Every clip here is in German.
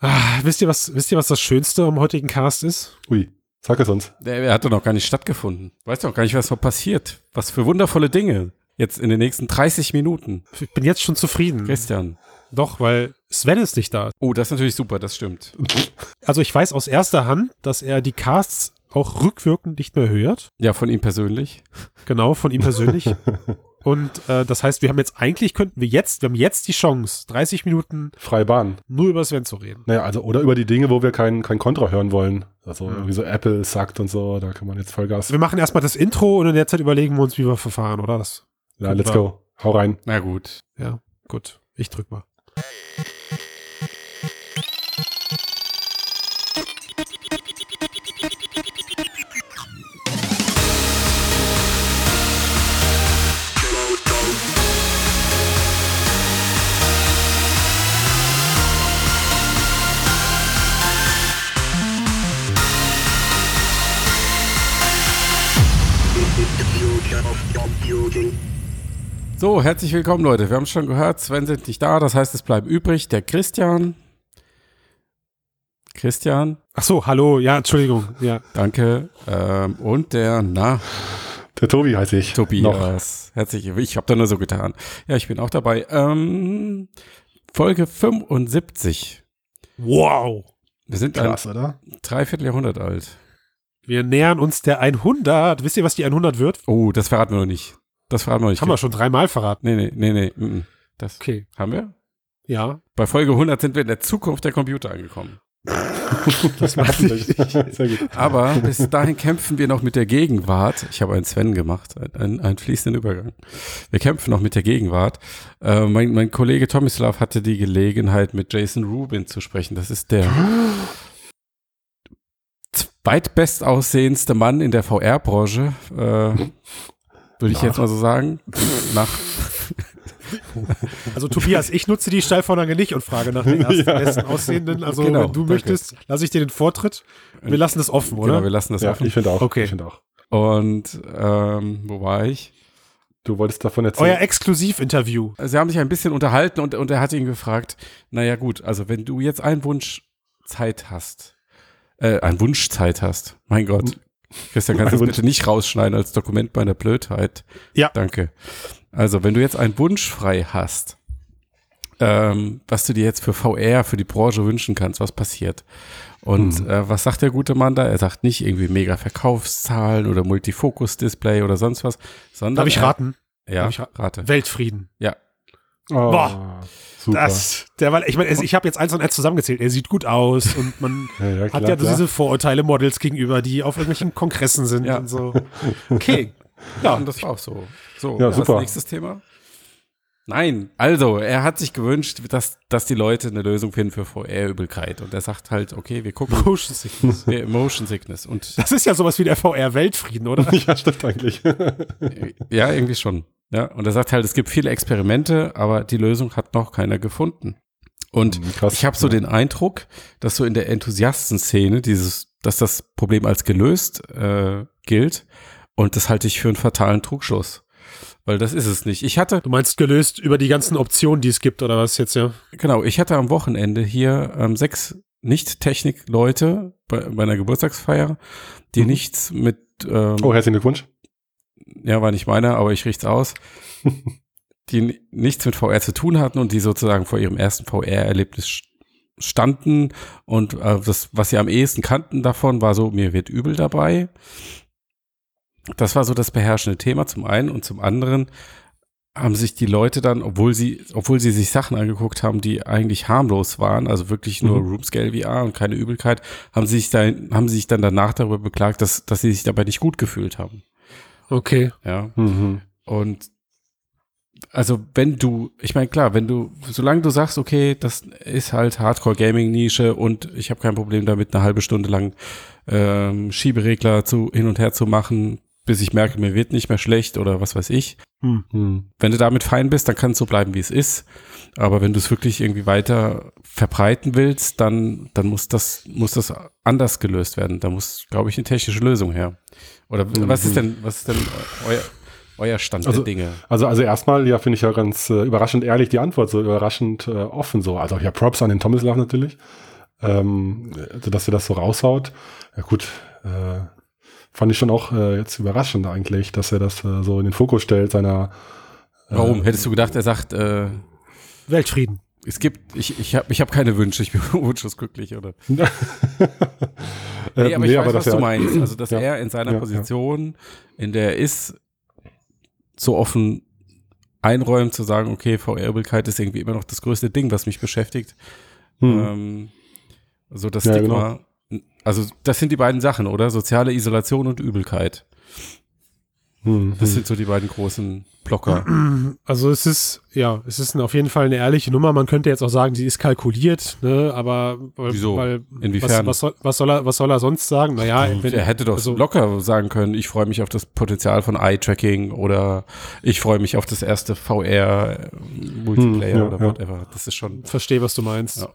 Ah, wisst ihr, was, wisst ihr, was das Schönste am heutigen Cast ist? Ui, sag es uns. Der, er hat doch noch gar nicht stattgefunden. Weißt doch gar nicht, was noch passiert. Was für wundervolle Dinge. Jetzt in den nächsten 30 Minuten. Ich bin jetzt schon zufrieden. Christian. Doch, weil Sven ist nicht da. Oh, das ist natürlich super, das stimmt. Also ich weiß aus erster Hand, dass er die Casts auch rückwirkend nicht mehr hört. Ja, von ihm persönlich. Genau, von ihm persönlich. Und äh, das heißt, wir haben jetzt eigentlich könnten wir jetzt, wir haben jetzt die Chance, 30 Minuten Freie Bahn. nur über Sven zu reden. Naja, also, oder über die Dinge, wo wir kein, kein Kontra hören wollen. Also, Ja. irgendwie so Apple sagt und so, da kann man jetzt Vollgas. Wir machen erstmal das Intro und in der Zeit überlegen wir uns, wie wir verfahren, oder? Das, Ja, let's go. Hau rein. Na gut. ja, gut. Ich drück mal. So, herzlich willkommen, Leute. Wir haben schon gehört, Sven sind nicht da, das heißt, es bleibt übrig der Christian. Christian, Ach so, hallo, ja, Entschuldigung, ja. danke. Ähm, und der, na, Der Tobi heiße ich. Noch. Tobias. Herzlich, ich habe da nur so getan. Ja, ich bin auch dabei. Ähm, Folge 75. Wow. Wir sind Krass, ein oder? Dreivierteljahrhundert alt. Wir nähern uns der 100. Wisst ihr, was die 100 wird? Oh, das verraten wir noch nicht. Das verraten wir nicht. Haben wir schon dreimal verraten. Nee, nee, nee, nee. Das Okay, haben wir? ja. Bei Folge 100 sind wir in der Zukunft der Computer angekommen. Das nicht. Sehr gut. Aber bis dahin kämpfen wir noch mit der Gegenwart. Ich habe einen Sven gemacht, einen, einen, einen fließenden Übergang. Wir kämpfen noch mit der Gegenwart. Äh, mein, mein Kollege Tomislav hatte die Gelegenheit, mit Jason Rubin zu sprechen. Das ist der zweitbestaussehendste Mann in der VR-Branche. Äh, würde ich jetzt mal so sagen. Nach, Also Tobias, ich nutze die Steilvorlage nicht und frage nach den ersten Ja. besten Aussehenden. Also Genau, wenn du danke. möchtest, lasse ich dir den Vortritt. Wir lassen es offen, oder? genau, wir lassen das Ja, offen. ich finde auch. Okay. Ich finde auch. Und ähm, wo war ich? Du wolltest davon erzählen. Euer Exklusivinterview. Sie haben sich ein bisschen unterhalten und, und er hat ihn gefragt, naja gut, also wenn du jetzt einen Wunsch Zeit hast, äh, einen Wunsch Zeit hast, mein Gott, Christian, kannst du das bitte nicht rausschneiden als Dokument meiner Blödheit? Ja. Danke. Also, wenn du jetzt einen Wunsch frei hast, ähm, was du dir jetzt für VR, für die Branche wünschen kannst, was passiert? Und Mhm. äh, was sagt der gute Mann da? Er sagt nicht irgendwie mega Verkaufszahlen oder Multifokus-Display oder sonst was, sondern Darf ich raten? Ja, Darf ich ra- rate. Weltfrieden. Ja, oh, Boah. Super. Das, der, weil, ich meine, ich habe jetzt eins und eins zusammengezählt. Er sieht gut aus und man ja, ja, hat klar, ja klar. diese Vorurteile Models gegenüber, die auf irgendwelchen Kongressen sind Ja. und so. Okay. Ja, und das war auch so. So, Ja, super. nächstes Thema? Nein, also, er hat sich gewünscht, dass, dass die Leute eine Lösung finden für VR-Übelkeit. Und er sagt halt, okay, wir gucken, Motion Sickness. wir Motion Sickness. Und Das ist ja sowas wie der VR-Weltfrieden, oder? Ja, stimmt eigentlich. ja, irgendwie schon. Ja, und er sagt halt, es gibt viele Experimente, aber die Lösung hat noch keiner gefunden. Und Krass. ich habe so den Eindruck, dass so in der Enthusiastenszene dieses, dass das Problem als gelöst äh, gilt. Und das halte ich für einen fatalen Trugschluss. Weil das ist es nicht. Ich hatte, Du meinst gelöst über die ganzen Optionen, die es gibt, oder was jetzt, ja? Genau, ich hatte am Wochenende hier ähm, sechs Nicht-Technik-Leute bei, bei einer Geburtstagsfeier, die Mhm. nichts mit, ähm, Oh, herzlichen Glückwunsch. Ja, war nicht meiner, aber ich richt's aus, die ni- nichts mit VR zu tun hatten und die sozusagen vor ihrem ersten VR-Erlebnis st- standen und äh, das, was sie am ehesten kannten davon, war so, mir wird übel dabei. Das war so das beherrschende Thema zum einen und zum anderen haben sich die Leute dann, obwohl sie, obwohl sie sich Sachen angeguckt haben, die eigentlich harmlos waren, also wirklich nur Mhm. Roomscale VR und keine Übelkeit, haben sie sich dann, haben sie sich dann danach darüber beklagt, dass, dass sie sich dabei nicht gut gefühlt haben. Okay. Ja. Mhm. Und also wenn du, ich meine klar, wenn du, solange du sagst, okay, das ist halt Hardcore-Gaming-Nische und ich habe kein Problem damit, eine halbe Stunde lang ähm, Schieberegler zu hin und her zu machen, bis ich merke, mir wird nicht mehr schlecht oder was weiß ich. Hm. Mhm. Wenn du damit fein bist, dann kann es so bleiben, wie es ist. Aber wenn du es wirklich irgendwie weiter verbreiten willst, dann, dann muss das, muss das anders gelöst werden. Da muss, glaube ich, eine technische Lösung her. Oder was ist denn, was ist denn euer, euer Stand Also- der Dinge? Also, also erstmal, ja, finde ich ja ganz äh, überraschend ehrlich die Antwort, so überraschend äh, offen so. Also ja, Props an den Tomislav natürlich. ähm, also dass er das so raushaut. Ja gut, äh, fand ich schon auch äh, jetzt überraschend eigentlich, dass er das äh, so in den Fokus stellt seiner. Äh, Warum? Hättest du gedacht, er sagt, äh, Weltfrieden. es gibt, ich, ich habe ich hab keine Wünsche, ich bin wunschlos glücklich, oder? äh, Nee, aber ich weiß, was dass du er- meinst. Also, dass Ja. er in seiner Ja, ja. Position, in der er ist, so offen einräumt, zu sagen, okay, VR-Übelkeit ist irgendwie immer noch das größte Ding, was mich beschäftigt. Hm. Ähm, so das Ja, Stigma. Also, das sind die beiden Sachen, oder? Soziale Isolation und Übelkeit. Hm, Das hm. sind so die beiden großen Blocker. Also es ist, ja, es ist auf jeden Fall eine ehrliche Nummer. Man könnte jetzt auch sagen, sie ist kalkuliert, ne, aber weil, Wieso? weil Inwiefern? Was, was, soll, was, soll er, was soll er sonst sagen? Naja, wenn, er hätte doch also- locker sagen können, ich freue mich auf das Potenzial von Eye-Tracking oder ich freue mich auf das erste VR-Multiplayer Hm, ja, oder ja. whatever. Das ist schon. verstehe, was du meinst. Ja.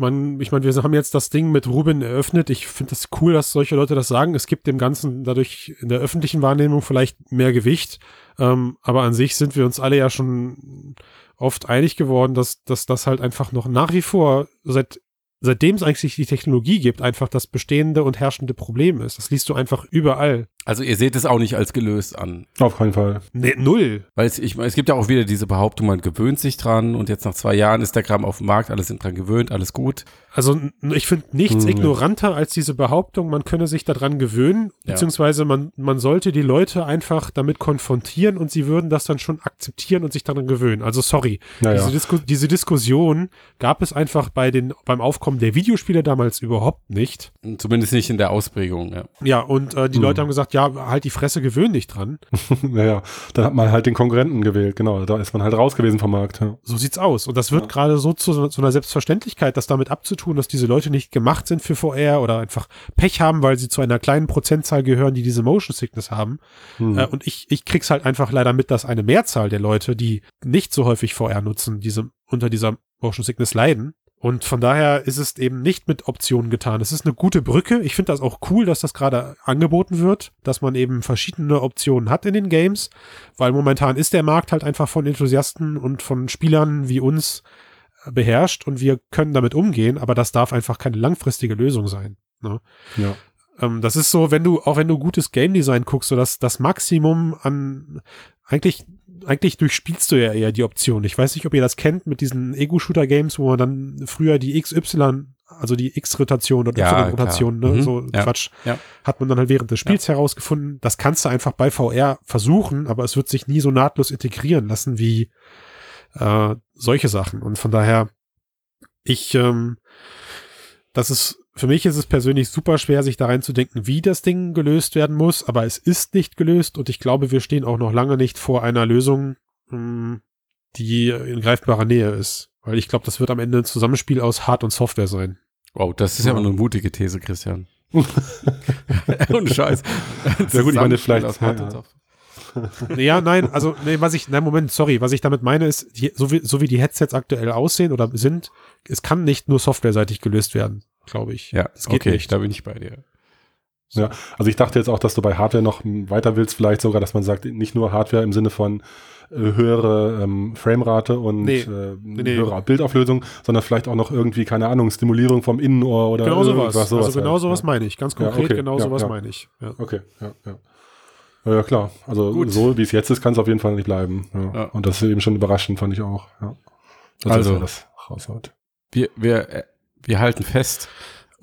Man, ich meine, wir haben jetzt das Ding mit Ruben eröffnet. Ich finde das cool, dass solche Leute das sagen. Es gibt dem Ganzen dadurch in der öffentlichen Wahrnehmung vielleicht mehr Gewicht. Ähm, aber an sich sind wir uns alle ja schon oft einig geworden, dass, dass das halt einfach noch nach wie vor seit seitdem es eigentlich die Technologie gibt, einfach das bestehende und herrschende Problem ist. Das liest du einfach überall. Also ihr seht es auch nicht als gelöst an. Auf keinen Fall. Nee, null. Weil es, ich, es gibt ja auch wieder diese Behauptung, man gewöhnt sich dran und jetzt nach zwei Jahren ist der Kram auf dem Markt, alle sind dran gewöhnt, alles gut. Also ich finde nichts Hm, ja. ignoranter als diese Behauptung, man könne sich daran gewöhnen, Ja. beziehungsweise man, man sollte die Leute einfach damit konfrontieren und sie würden das dann schon akzeptieren und sich daran gewöhnen. Also sorry, Naja. diese, Disku diese Diskussion gab es einfach bei den, beim Aufkommen der Videospiele damals überhaupt nicht. Zumindest nicht in der Ausprägung, ja. Ja, und äh, die Hm. Leute haben gesagt, ja, halt die Fresse, gewöhn dich dran. naja, dann hat man halt den Konkurrenten gewählt, genau. Da ist man halt raus gewesen vom Markt. Ja. So sieht's aus. Und das wird Ja. gerade so zu so einer Selbstverständlichkeit, das damit abzutun, dass diese Leute nicht gemacht sind für VR oder einfach Pech haben, weil sie zu einer kleinen Prozentzahl gehören, die diese Motion Sickness haben. Hm. Äh, und ich, ich krieg's halt einfach leider mit, dass eine Mehrzahl der Leute, die nicht so häufig VR nutzen, diese, unter dieser Motion Sickness leiden. Und von daher ist es eben nicht mit Optionen getan. Es ist eine gute Brücke. Ich finde das auch cool, dass das gerade angeboten wird, dass man eben verschiedene Optionen hat in den Games, weil momentan ist der Markt halt einfach von Enthusiasten und von Spielern wie uns beherrscht und wir können damit umgehen, aber das darf einfach keine langfristige Lösung sein. Ne? ja. Ähm, das ist so, wenn du, auch wenn du gutes Game Design guckst, so dass das Maximum an, eigentlich, eigentlich durchspielst du ja eher die Option. Ich weiß nicht, ob ihr das kennt mit diesen Ego-Shooter-Games, wo man dann früher die XY, also die X-Rotation oder Ja, Y-Rotation, ne, Mhm, so ja, Quatsch, ja. hat man dann halt während des Spiels herausgefunden. Das kannst du einfach bei VR versuchen, aber es wird sich nie so nahtlos integrieren lassen wie äh, solche Sachen. Und von daher, ich, ähm, das ist, für mich ist es persönlich super schwer, sich da reinzudenken, wie das Ding gelöst werden muss, aber es ist nicht gelöst und ich glaube, wir stehen auch noch lange nicht vor einer Lösung, mh, die in greifbarer Nähe ist. Weil ich glaube, das wird am Ende ein Zusammenspiel aus Hard- und Software sein. Wow, das ist ja mal eine mutige These, Christian. Ohne Scheiß. Ja gut, ich meine, vielleicht- Aus Hard ja, und ja. Soft. Ja, nein, also, nee, was ich, nein, Moment, sorry, was ich damit meine ist, die, so, wie, so wie die Headsets aktuell aussehen oder sind, es kann nicht nur softwareseitig gelöst werden, glaube ich. Ja, das geht okay, nicht. da bin ich bei dir. Ja, also ich dachte jetzt auch, dass du bei Hardware noch weiter willst, vielleicht sogar, dass man sagt, nicht nur Hardware im Sinne von äh, höhere ähm, Framerate und Nee. äh, nee. höhere Bildauflösung, sondern vielleicht auch noch irgendwie, keine Ahnung, Stimulierung vom Innenohr oder Genau sowas. sowas also genau halt, sowas ja. meine ich. Ganz Ja, konkret, okay. genau Ja, sowas ja. meine ich. Ja. Okay, ja, ja. Ja, ja klar. Also Gut. so wie es jetzt ist, kann es auf jeden Fall nicht bleiben. Ja. Ja. Und das ist eben schon überraschend, fand ich auch. Ja. Dass Also. das raushaut. Wir, wir, äh, wir halten fest.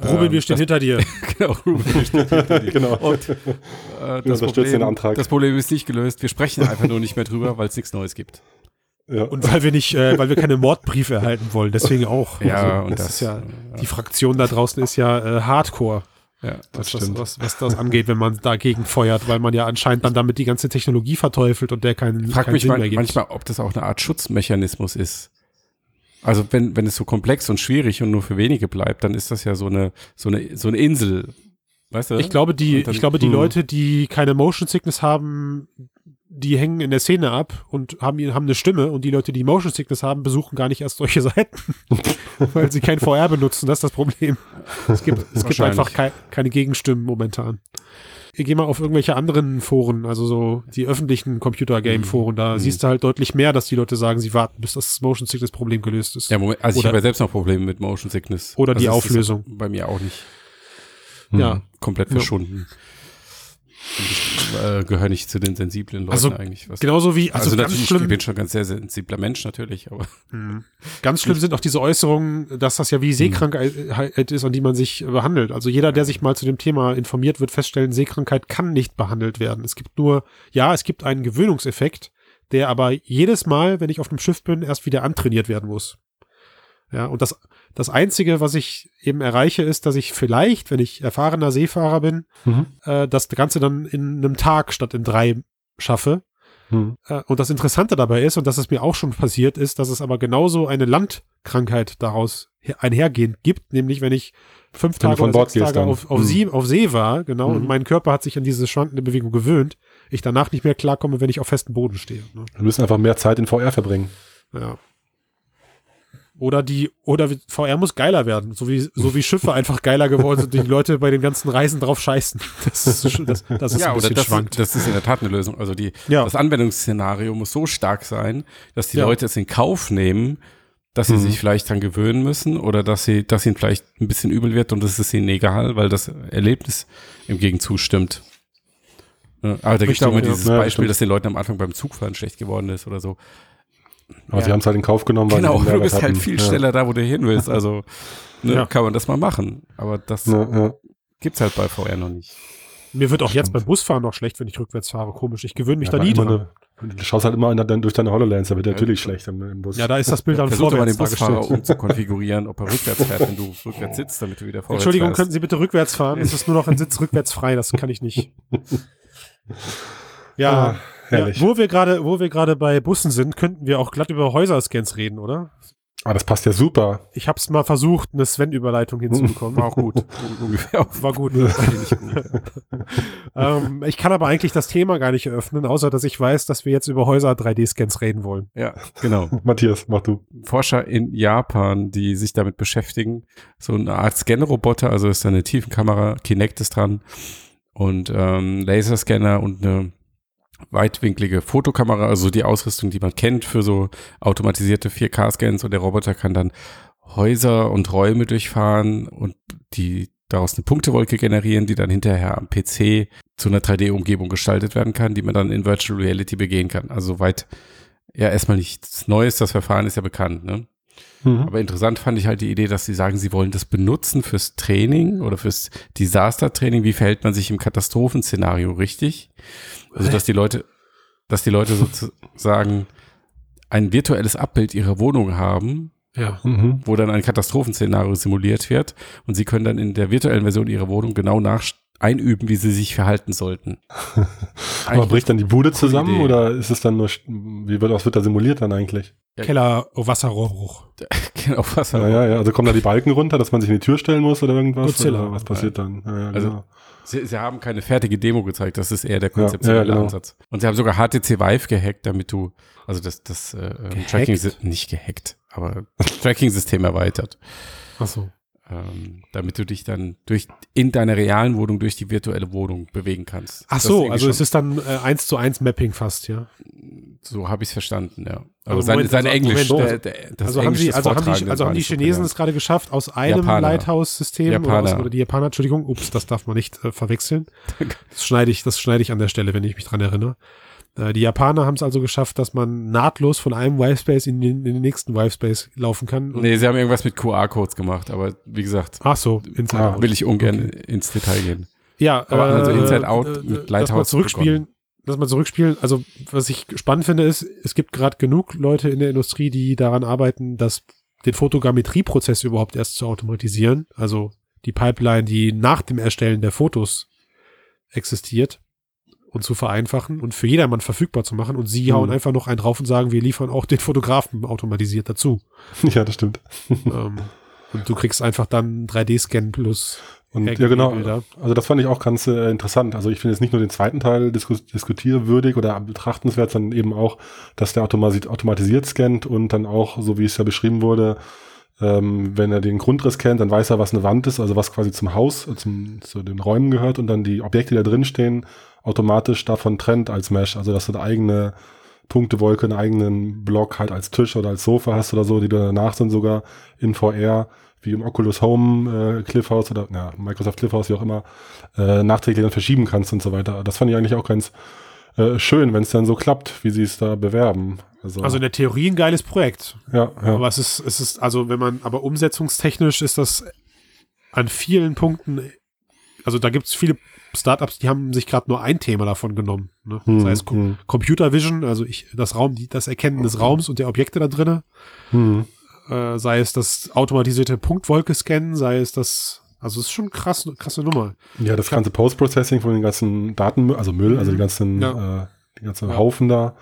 Ruben, ähm, wir stehen hinter dir. das, genau, Ruben, wir stehen hinter dir. genau. Und äh, das, unterstützen den Problem, Antrag. das Problem ist nicht gelöst. Wir sprechen einfach nur nicht mehr drüber, weil es nichts Neues gibt. ja. Und weil wir nicht, äh, weil wir keine Mordbriefe erhalten wollen, deswegen auch. Ja, also, und das, das, ist ja, äh, die Fraktion da draußen ist ja äh, Hardcore, ja. was, Das das, stimmt. was, was das angeht, wenn man dagegen feuert, weil man ja anscheinend dann damit die ganze Technologie verteufelt und der keinen, Ich frage keinen mich Sinn man, mehr gibt. manchmal, ob das auch eine Art Schutzmechanismus ist. Also wenn, wenn es so komplex und schwierig und nur für wenige bleibt, dann ist das ja so eine, so eine, so eine Insel. Weißt du? Ich glaube, die, dann- ich glaube, die hm. Leute, die keine Motion Sickness haben, die hängen in der Szene ab und haben, haben eine Stimme und die Leute, die Motion Sickness haben, besuchen gar nicht erst solche Seiten, weil sie kein VR benutzen. Das ist das Problem. Es gibt, es gibt einfach kei keine Gegenstimmen momentan. Ich geh mal auf irgendwelche anderen Foren, also so die öffentlichen Computer-Game-Foren, da Mhm. siehst du halt deutlich mehr, dass die Leute sagen, sie warten, bis das Motion Sickness-Problem gelöst ist. Ja, Moment, also ich Oder- habe ja selbst noch Probleme mit Motion Sickness. Oder die also ist Auflösung. Bei mir auch nicht Ja. komplett Ja. verschwunden. Und ich äh, gehöre nicht zu den sensiblen Leuten Also, eigentlich. Was, Genauso wie, also, also, ganz natürlich, schlimm, ich bin schon ein ganz sehr sensibler Mensch natürlich, aber Mhm. Ganz schlimm sind auch diese Äußerungen, dass das ja wie Seekrankheit ist, an die man sich behandelt. Also jeder, der sich mal zu dem Thema informiert, wird feststellen, Seekrankheit kann nicht behandelt werden. Es gibt nur, ja, es gibt einen Gewöhnungseffekt, der aber jedes Mal, wenn ich auf dem Schiff bin, erst wieder antrainiert werden muss. Ja, und das, das Einzige, was ich eben erreiche, ist, dass ich vielleicht, wenn ich erfahrener Seefahrer bin, Mhm. äh, das Ganze dann in einem Tag statt in drei schaffe. Mhm. Äh, Und das Interessante dabei ist, und dass es mir auch schon passiert ist, dass es aber genauso eine Landkrankheit daraus her- einhergehend gibt, nämlich wenn ich fünf Tage oder Bord sechs Tage dann. auf, auf, Mhm. See, auf See war, genau, und Mhm. mein Körper hat sich an diese schwankende Bewegung gewöhnt, ich danach nicht mehr klarkomme, wenn ich auf festem Boden stehe. Ne? Wir müssen einfach mehr Zeit in VR verbringen. Ja. Oder die, oder VR muss geiler werden, so wie, so wie Schiffe einfach geiler geworden sind, die Leute bei den ganzen Reisen drauf scheißen. Das ist, das, das ist ja, ein oder bisschen das, schwankt. das ist in der Tat eine Lösung. Also die, Ja. das Anwendungsszenario muss so stark sein, dass die Ja. Leute es in Kauf nehmen, dass sie Mhm. sich vielleicht dran gewöhnen müssen oder dass sie, dass ihnen vielleicht ein bisschen übel wird und es ist ihnen egal, weil das Erlebnis im Gegenzug stimmt. Ja, Aber da gibt es immer dieses Ja, Beispiel, stimmt. dass den Leuten am Anfang beim Zugfahren schlecht geworden ist oder so. Aber Ja. sie haben es halt in Kauf genommen, weil Genau, sie du bist halt hatten. viel Ja. schneller da, wo du hin willst. Also ne, Ja. kann man das mal machen. Aber das Ja, ja. gibt's halt bei VR noch nicht. Mir wird auch jetzt Stimmt. beim Busfahren noch schlecht, wenn ich rückwärts fahre. Komisch. Ich gewöhne mich Ja, da nie dran. eine- Du schaust halt immer in der, durch deine HoloLens, da wird Ja. natürlich schlecht im, im Bus. Ja, da ist das Bild dann Versuch doch mal vorwärts den Busfahrer dargestellt. umzukonfigurieren, ob er rückwärts fährt, wenn du rückwärts sitzt, damit du wieder vorwärts Entschuldigung, fährst. könnten Sie bitte rückwärts fahren? Es ist nur noch ein Sitz rückwärts frei, das kann ich nicht. Ja, Ah, ja herrlich. wo wir gerade, wo wir gerade bei Bussen sind, könnten wir auch glatt über Häuserscans reden, oder? Ah, das passt ja super. Ich habe es mal versucht, eine Sven-Überleitung hinzubekommen. War auch gut. War gut. ähm, ich kann aber eigentlich das Thema gar nicht eröffnen, außer dass ich weiß, dass wir jetzt über Häuser 3D-Scans reden wollen. Ja, genau. Matthias, mach du. Forscher in Japan, die sich damit beschäftigen. So eine Art Scanroboter, also ist da eine Tiefenkamera, Kinect ist dran und ähm, Laserscanner und eine weitwinklige Fotokamera, also die Ausrüstung, die man kennt für so automatisierte 4K-Scans und der Roboter kann dann Häuser und Räume durchfahren und die daraus eine Punktewolke generieren, die dann hinterher am PC zu einer 3D-Umgebung gestaltet werden kann, die man dann in Virtual Reality begehen kann. Also soweit ja erstmal nichts Neues, das Verfahren ist ja bekannt, ne? Mhm. Aber interessant fand ich halt die Idee, dass sie sagen, sie wollen das benutzen fürs Training oder fürs Disaster-Training. Wie verhält man sich im Katastrophenszenario richtig? Also, dass die Leute, dass die Leute sozusagen ein virtuelles Abbild ihrer Wohnung haben, Ja. Mhm. wo dann ein Katastrophenszenario simuliert wird und sie können dann in der virtuellen Version ihrer Wohnung genau nach einüben, wie sie sich verhalten sollten. Aber bricht dann die Bude zusammen Idee. oder ist es dann nur, wie wird, was wird da simuliert dann eigentlich? Ja. Keller, oh, Wasserrohrbruch. genau, was Ja, ja, ja. Also kommen da die Balken runter, dass man sich in die Tür stellen muss oder irgendwas? Godzilla. Oder was passiert dann? Ja, ja, Also, genau. Sie, sie haben keine fertige Demo gezeigt, das ist eher der Ja, konzeptionelle ja, genau. Ansatz. Und sie haben sogar HTC Vive gehackt, damit du, also das, das äh, ähm? Tracking, nicht gehackt, aber Tracking-System erweitert, Ach so. ähm, damit du dich dann durch in deiner realen Wohnung durch die virtuelle Wohnung bewegen kannst. Ach Das so, also es ist dann äh, eins zu eins Mapping fast, ja. so habe ich es verstanden, ja. Aber sein, Moment, sein also- Englisch, Moment, der, der, das also haben Englisch die, des also haben die, also haben die Chinesen es gerade geschafft, aus einem. Lighthouse-System oder, oder die Japaner, Entschuldigung, ups, das darf man nicht äh, verwechseln. Das schneide ich, das schneide ich an der Stelle, wenn ich mich dran erinnere. Äh, die Japaner haben es also geschafft, dass man nahtlos von einem Wivespace in den, in den nächsten Wivespace laufen kann. Nee, sie haben irgendwas mit QR-Codes gemacht, aber wie gesagt, Ach so, Inside Out. will ich ungern ins Detail gehen. Ja, Aber also Inside Out äh, mit dass Lighthouse man zurückspielen, dass man zurückspielen. Also was ich spannend finde ist, es gibt gerade genug Leute in der Industrie, die daran arbeiten, dass den Fotogrammetrieprozess überhaupt erst zu automatisieren. Also die Pipeline, die nach dem Erstellen der Fotos existiert und zu vereinfachen und für jedermann verfügbar zu machen. Und sie Mhm. hauen einfach noch einen drauf und sagen, wir liefern auch den Fotografen automatisiert dazu. Ja, das stimmt. ähm, und du kriegst einfach dann 3D-Scan plus Und ja, Hacken- genau. Bilder. Also das fand ich auch ganz äh, interessant. Also ich finde jetzt nicht nur den zweiten Teil diskus diskutierwürdig oder betrachtenswert, sondern eben auch, dass der automatisiert, automatisiert scannt und dann auch, so wie es ja beschrieben wurde, ähm, wenn er den Grundriss kennt, dann weiß er, was eine Wand ist, also was quasi zum Haus, zum, zu den Räumen gehört und dann die Objekte, die da drin stehen, automatisch davon trennt als Mesh. Also dass du eine eigene Punktewolke, einen eigenen Block halt als Tisch oder als Sofa hast oder so, die du danach dann sogar in VR wie im Oculus Home äh, Cliffhouse oder ja, Microsoft Cliffhouse, wie auch immer, äh, nachträglich dann verschieben kannst und so weiter. Das fand ich eigentlich auch ganz äh, schön, wenn es dann so klappt, wie sie es da bewerben. Also, also in der Theorie ein geiles Projekt. Ja, ja. Aber es ist, es ist, also wenn man, aber umsetzungstechnisch ist das an vielen Punkten, also da gibt es viele Startups, die haben sich gerade nur ein Thema davon genommen. Ne? Hm, das heißt hm. Computer Vision, also ich, das Raum, die, das Erkennen des Raums und der Objekte da drinnen. Hm. Äh, sei es das automatisierte Punktwolke scannen, sei es das, also es ist schon krass, krasse Nummer. Ja, das ganze Post-Processing von den ganzen Daten, also Müll, also die mhm. ganzen, ja. äh, die ganzen ja. Haufen da.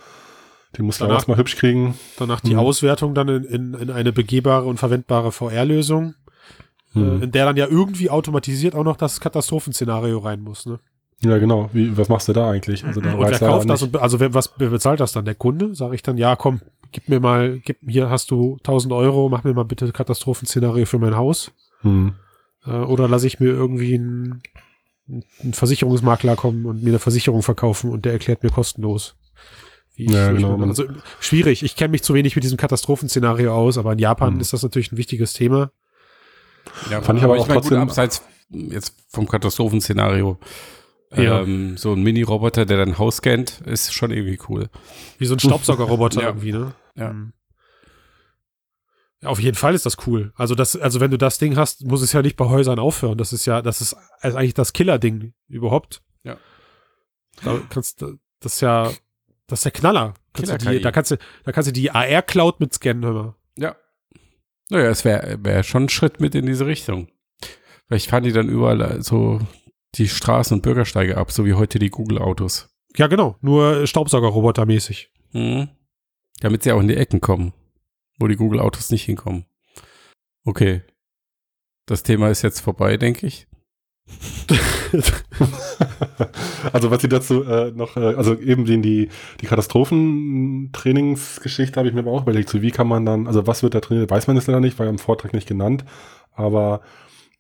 Den muss man erstmal hübsch kriegen. Danach die hm. Auswertung dann in, in, in eine begehbare und verwendbare VR-Lösung, äh, in der dann ja irgendwie automatisiert auch noch das Katastrophenszenario rein muss, ne? Ja, genau. Wie, was machst du da eigentlich? Also, da und wer kauft das? Und, also wer, was, wer bezahlt das dann? Der Kunde? Sage ich dann, ja, komm, gib mir mal, gib, hier hast du 1000 Euro, mach mir mal bitte Katastrophenszenario für mein Haus. Hm. Äh, oder lasse ich mir irgendwie einen, einen Versicherungsmakler kommen und mir eine Versicherung verkaufen und der erklärt mir kostenlos. Wie ja, ich, genau. Also schwierig. Ich kenne mich zu wenig mit diesem Katastrophenszenario aus, aber in Japan hm. ist das natürlich ein wichtiges Thema. Ja, fand ich aber, aber auch ich trotzdem. Gut, abseits jetzt vom Katastrophenszenario. Ja. Ähm, so ein Mini-Roboter, der dein Haus scannt, ist schon irgendwie cool. Wie so ein Staubsaugerroboter ja. irgendwie, ne? Ja. Mhm. Auf jeden Fall ist das cool. Also das, also wenn du das Ding hast, muss es ja nicht bei Häusern aufhören. Das ist ja, das ist also eigentlich das Killer-Ding überhaupt. Ja. Da kannst, das ist ja, das ist der Knaller. Killer die, da kannst du, da kannst du die AR-Cloud mit scannen, hör mal. Ja. Naja, es wäre wär schon ein Schritt mit in diese Richtung. Vielleicht fahren die dann überall so die Straßen und Bürgersteige ab, so wie heute die Google-Autos. Ja, genau. Nur Staubsaugerroboter-mäßig. Mhm. Damit sie auch in die Ecken kommen, wo die Google-Autos nicht hinkommen. Okay. Das Thema ist jetzt vorbei, denke ich. also was sie dazu äh, noch, äh, also eben die, die, die Katastrophentrainingsgeschichte habe ich mir aber auch überlegt, so wie kann man dann, also was wird da trainiert, weiß man es leider nicht, war ja im Vortrag nicht genannt, aber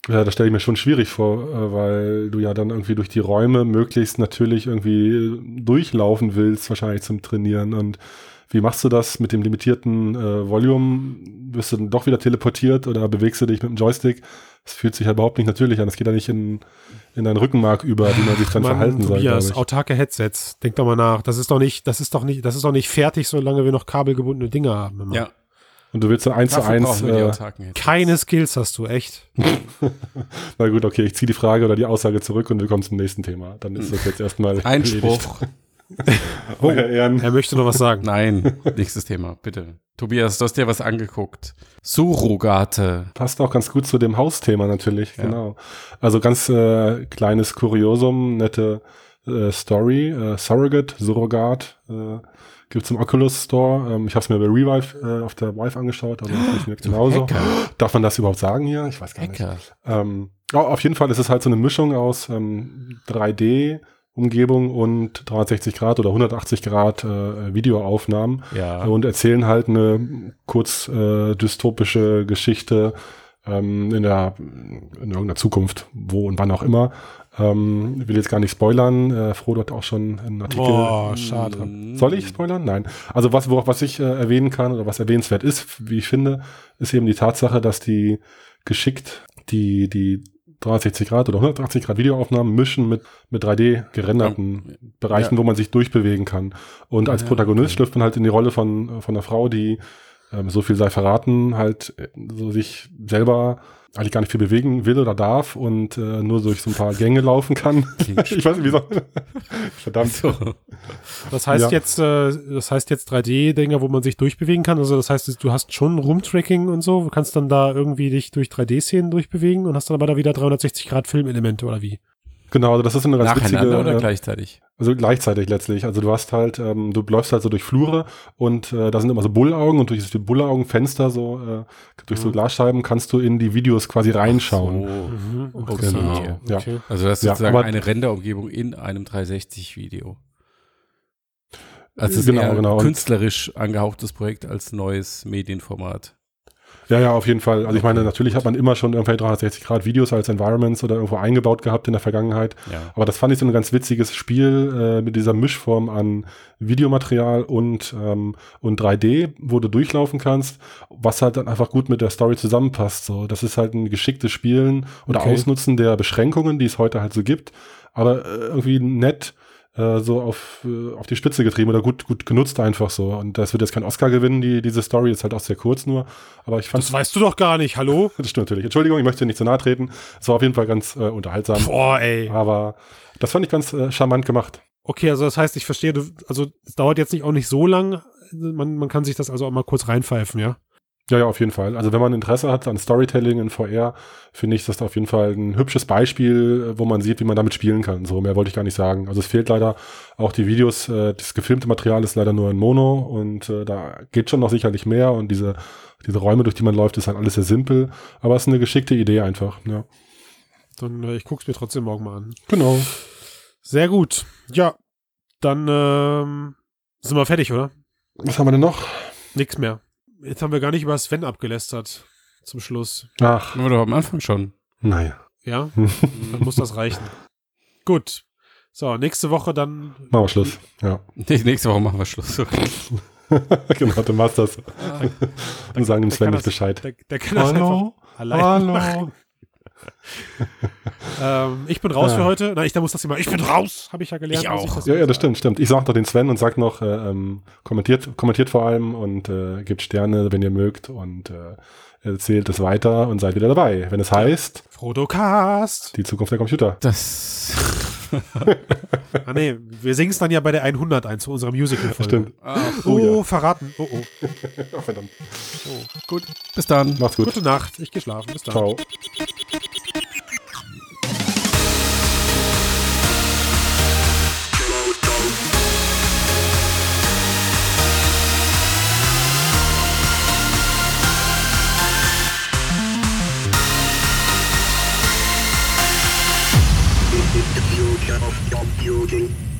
ja, das stelle ich mir schon schwierig vor, äh, weil du ja dann irgendwie durch die Räume möglichst natürlich irgendwie durchlaufen willst, wahrscheinlich zum Trainieren. Und wie machst du das mit dem limitierten äh, Volume? Wirst du dann doch wieder teleportiert oder bewegst du dich mit dem Joystick? Das fühlt sich ja überhaupt nicht natürlich an. Das geht ja nicht in, in deinen Rückenmark über, wie man sich dann Mann, verhalten soll. Ja, autarke Headsets. Denk doch mal nach. Das ist doch nicht, das ist doch nicht, das ist doch nicht fertig, solange wir noch kabelgebundene Dinge haben. Immer. Ja. Und du willst so eins zu eins. Äh, keine Skills hast du, echt. Na gut, okay, ich ziehe die Frage oder die Aussage zurück und wir kommen zum nächsten Thema. Dann ist das jetzt erstmal. Einspruch. oh, er möchte noch was sagen. Nein, nächstes Thema, bitte. Tobias, du hast dir was angeguckt. Surrogate. Passt auch ganz gut zu dem Hausthema natürlich, ja. genau. Also ganz äh, kleines Kuriosum, nette äh, Story, äh, Surrogate, Surrogat, äh, Gibt es im Oculus Store. Ähm, ich habe es mir bei Revive äh, auf der Vive angeschaut, aber das funktioniert genauso. Hacker. Darf man das überhaupt sagen hier? Ich weiß gar Hacker. nicht. Ähm, oh, auf jeden Fall ist es halt so eine Mischung aus ähm, 3D, Umgebung und 360 Grad oder 180 Grad äh, Videoaufnahmen ja. und erzählen halt eine kurz äh, dystopische Geschichte ähm, in der in irgendeiner Zukunft, wo und wann auch immer, ähm, will jetzt gar nicht spoilern. Äh, Frodo hat auch schon einen Artikel. Boah, schade. Soll ich spoilern? Nein. Also was, worauf, was ich äh, erwähnen kann oder was erwähnenswert ist, wie ich finde, ist eben die Tatsache, dass die geschickt die, die 360 Grad oder 180 Grad Videoaufnahmen mischen mit, mit 3D gerenderten ja. Bereichen, ja. wo man sich durchbewegen kann. Und als ja, Protagonist okay. schlüpft man halt in die Rolle von, von einer Frau, die, ähm, so viel sei verraten, halt äh, so sich selber eigentlich gar nicht viel bewegen will oder darf und äh, nur durch so ein paar Gänge laufen kann. ich weiß nicht, wieso. Verdammt. So. Das heißt ja. jetzt, äh, das heißt jetzt 3D-Dinger, wo man sich durchbewegen kann. Also das heißt, du hast schon Room-Tracking und so. Du kannst dann da irgendwie dich durch 3D-Szenen durchbewegen und hast dann aber da wieder 360 Grad Filmelemente oder wie? Genau, also das ist eine ganz witzige. oder äh, gleichzeitig? Also gleichzeitig letztlich. Also du hast halt, ähm, du läufst halt so durch Flure und äh, da sind immer so Bullaugen und durch die Bullaugenfenster so, äh, durch so mhm. Glasscheiben kannst du in die Videos quasi reinschauen. So. Mhm. Okay. Genau. Ja. Okay. Also das ist sozusagen ja, eine Renderumgebung in einem 360-Video. Also es ist genau, genau. künstlerisch angehauchtes Projekt als neues Medienformat. Ja, ja, auf jeden Fall. Also ich meine, natürlich hat man immer schon irgendwelche 360 Grad Videos als Environments oder irgendwo eingebaut gehabt in der Vergangenheit. Ja. Aber das fand ich so ein ganz witziges Spiel äh, mit dieser Mischform an Videomaterial und, ähm, und 3D, wo du durchlaufen kannst, was halt dann einfach gut mit der Story zusammenpasst. So, das ist halt ein geschicktes Spielen oder Okay. Ausnutzen der Beschränkungen, die es heute halt so gibt, aber äh, irgendwie nett äh, so auf, äh, auf die Spitze getrieben oder gut, gut genutzt einfach so. Und das wird jetzt kein Oscar gewinnen, die, diese Story ist halt auch sehr kurz nur. Aber ich fand Das weißt du doch gar nicht, hallo? das stimmt natürlich. Entschuldigung, ich möchte dir nicht zu nahe treten. Es war auf jeden Fall ganz äh, unterhaltsam. Boah, ey. Aber das fand ich ganz äh, charmant gemacht. Okay, also das heißt, ich verstehe, also es dauert jetzt nicht auch nicht so lang. Man, man kann sich das also auch mal kurz reinpfeifen, ja? Ja, ja, auf jeden Fall. Also wenn man Interesse hat an Storytelling in VR, finde ich das auf jeden Fall ein hübsches Beispiel, wo man sieht, wie man damit spielen kann. So mehr wollte ich gar nicht sagen. Also es fehlt leider auch die Videos, äh, das gefilmte Material ist leider nur in Mono und äh, da geht schon noch sicherlich mehr und diese, diese Räume, durch die man läuft, ist halt alles sehr simpel, aber es ist eine geschickte Idee einfach. Ja. Dann äh, ich guck's mir trotzdem morgen mal an. Genau. Sehr gut. Ja, dann ähm, sind wir fertig, oder? Was haben wir denn noch? Nix mehr. Jetzt haben wir gar nicht über Sven abgelästert zum Schluss. Ach, Nur doch am Anfang schon. naja. Ja, dann muss das reichen. Gut. So, nächste Woche dann. Machen wir Schluss. Ja. Nächste Woche machen wir Schluss. genau, du machst das. Und sagen dem Sven kann nicht Bescheid. Der, der kann das einfach allein machen. Ähm, ich bin raus Ja. für heute. Na, ich da muss das immer. Ich bin raus, habe ich ja gelernt. Ich auch. das Ja, ja, das stimmt, stimmt. Ich sag doch den Sven und sag noch, äh, ähm, kommentiert, kommentiert vor allem und äh, gebt Sterne, wenn ihr mögt und äh, erzählt es weiter und seid wieder dabei, wenn es heißt, Frodocast. die Zukunft der Computer. Das. Ah, nee, wir singen es dann ja bei der 100 ein zu unserer Musical-Folge. Stimmt. Oh, Oh, ja. verraten. Oh, oh. Oh, verdammt. Gut. Bis dann. Macht's gut. Gute Nacht. Ich gehe schlafen. Bis dann. Ciao. Jürgen.